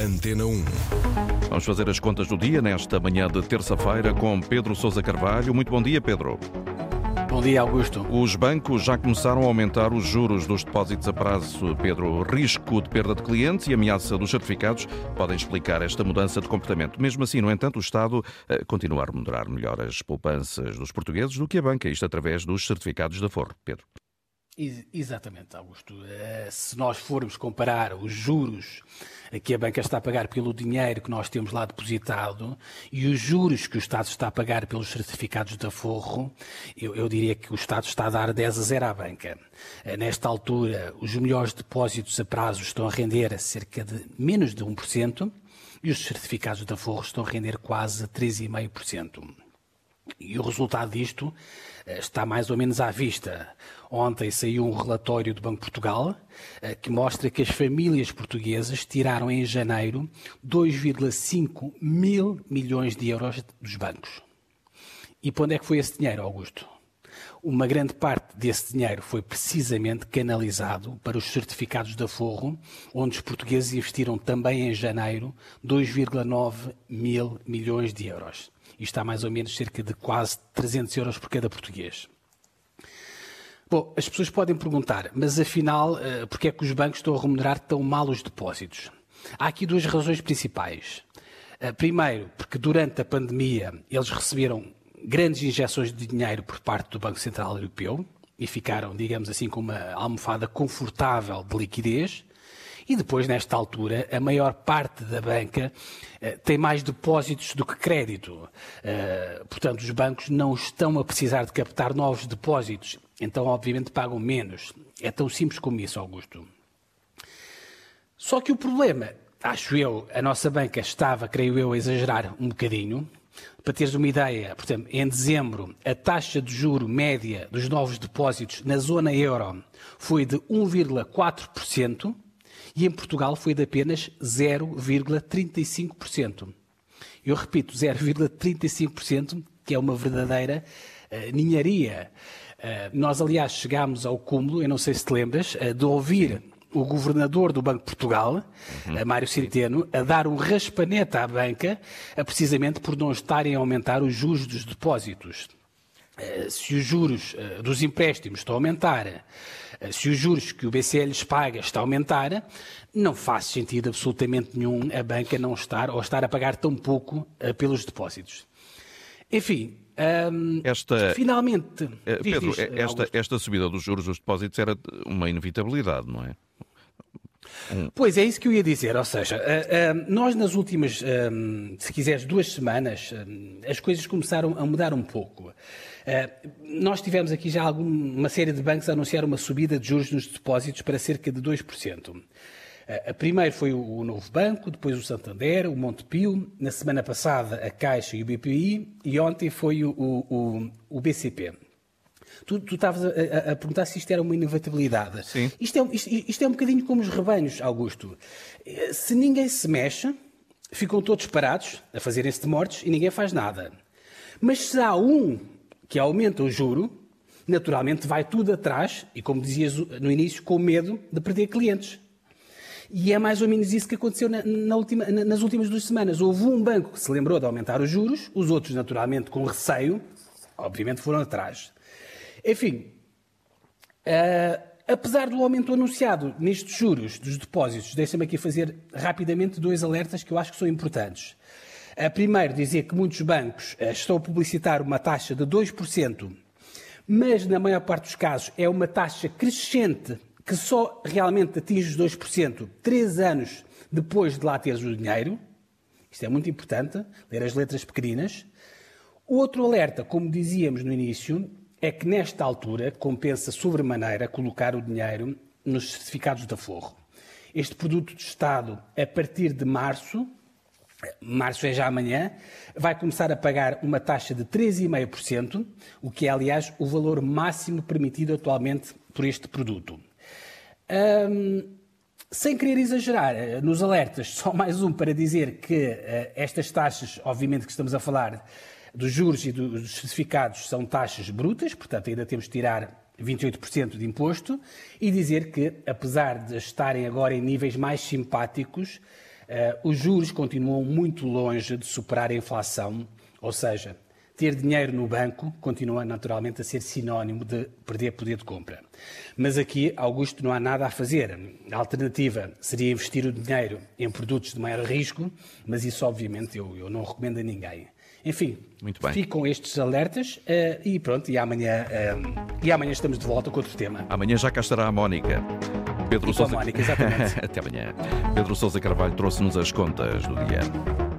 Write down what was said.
Antena 1. Vamos fazer as contas do dia nesta manhã de terça-feira com Pedro Sousa Carvalho. Muito bom dia, Pedro. Bom dia, Augusto. Os bancos já começaram a aumentar os juros dos depósitos a prazo. Pedro, risco de perda de clientes e ameaça dos certificados podem explicar esta mudança de comportamento. Mesmo assim, no entanto, o Estado eh, continua a remunerar melhor as poupanças dos portugueses do que a banca, isto através dos certificados da Forro. Pedro. Exatamente, Augusto. Eh, se nós formos comparar os juros que a banca está a pagar pelo dinheiro que nós temos lá depositado e os juros que o Estado está a pagar pelos certificados de aforro, eu, eu diria que o Estado está a dar 10 a 0 à banca. Eh, nesta altura, os melhores depósitos a prazo estão a render a cerca de menos de 1% e os certificados de aforro estão a render quase 3,5%. E o resultado disto eh, está mais ou menos à vista. Ontem saiu um relatório do Banco de Portugal eh, que mostra que as famílias portuguesas tiraram em janeiro 2,5 mil milhões de euros dos bancos. E para onde é que foi esse dinheiro, Augusto? Uma grande parte desse dinheiro foi precisamente canalizado para os certificados de aforro, onde os portugueses investiram também em janeiro 2,9 mil milhões de euros. Isto está mais ou menos cerca de quase 300 euros por cada português. Bom, as pessoas podem perguntar, mas afinal, eh, porquê é que os bancos estão a remunerar tão mal os depósitos? Há aqui duas razões principais. Eh, primeiro, porque durante a pandemia eles receberam grandes injeções de dinheiro por parte do Banco Central Europeu e ficaram, digamos assim, com uma almofada confortável de liquidez. E depois, nesta altura, a maior parte da banca eh, tem mais depósitos do que crédito. Eh, portanto, os bancos não estão a precisar de captar novos depósitos. Então, obviamente, pagam menos. É tão simples como isso, Augusto. Só que o problema, acho eu, a nossa banca estava, creio eu, a exagerar um bocadinho. Para teres uma ideia, portanto, em dezembro, a taxa de juro média dos novos depósitos na zona euro foi de 1,4% e em Portugal foi de apenas 0,35%. Eu repito, 0,35%, que é uma verdadeira uh, ninharia. Uh, nós, aliás, chegámos ao cúmulo, eu não sei se te lembras, uh, de ouvir o governador do Banco de Portugal, uhum. Mário Centeno, a dar um raspanete à banca, precisamente por não estarem a aumentar os juros dos depósitos. Se os juros dos empréstimos estão a aumentar, se os juros que o BCE lhes paga está a aumentar, não faz sentido absolutamente nenhum a banca não estar ou estar a pagar tão pouco pelos depósitos. Enfim, um, esta, finalmente. Pedro, diz, esta, esta subida dos juros dos depósitos era uma inevitabilidade, não é? Pois é isso que eu ia dizer, ou seja, uh, uh, nós nas últimas, uh, se quiseres, duas semanas, as coisas começaram a mudar um pouco. nós tivemos aqui já uma série de bancos a anunciar uma subida de juros nos depósitos para cerca de 2%. A primeiro foi o Novo Banco, depois o Santander, o Montepio, na semana passada a Caixa e o BPI e ontem foi o, o, o BCP. Tu, estavas a, a, a, perguntar se isto era uma inevitabilidade. Sim. Isto é, isto, isto é um bocadinho como os rebanhos, Augusto. Se ninguém se mexe, ficam todos parados a fazerem-se de mortes e ninguém faz nada. Mas se há um que aumenta o juro, naturalmente vai tudo atrás e, como dizias no início, com medo de perder clientes. E é mais ou menos isso que aconteceu na, na última, na, nas últimas duas semanas. Houve um banco que se lembrou de aumentar os juros, os outros, naturalmente, com receio, obviamente foram atrás. Enfim, uh, apesar do aumento anunciado nestes juros dos depósitos, deixa-me aqui fazer rapidamente dois alertas que eu acho que são importantes. Primeiro, dizer que muitos bancos uh, estão a publicitar uma taxa de 2%, mas na maior parte dos casos é uma taxa crescente que só realmente atinge os 2% três anos depois de lá teres o dinheiro. Isto é muito importante, ler as letras pequeninas. Outro alerta, como dizíamos no início, é que nesta altura compensa sobremaneira colocar o dinheiro nos certificados de aforro. Este produto de Estado, a partir de março, março é já amanhã, vai começar a pagar uma taxa de 3,5%, o que é, aliás, o valor máximo permitido atualmente por este produto. Sem querer exagerar, nos alertas, só mais um para dizer que uh, estas taxas, obviamente que estamos a falar dos juros e dos certificados, são taxas brutas, portanto ainda temos de tirar 28% de imposto, e dizer que, apesar de estarem agora em níveis mais simpáticos, os juros continuam muito longe de superar a inflação, ou seja, ter dinheiro no banco continua naturalmente a ser sinónimo de perder poder de compra. Mas aqui, Augusto, não há nada a fazer. A alternativa seria investir o dinheiro em produtos de maior risco, mas isso, obviamente, eu, eu não recomendo a ninguém. Enfim, Muito bem. ficam estes alertas uh, e pronto, e amanhã, uh, e amanhã estamos de volta com outro tema. Amanhã já cá estará a Mónica. Pedro Sousa... Mónica, exatamente. Até amanhã. Pedro Sousa Carvalho trouxe-nos as contas do dia.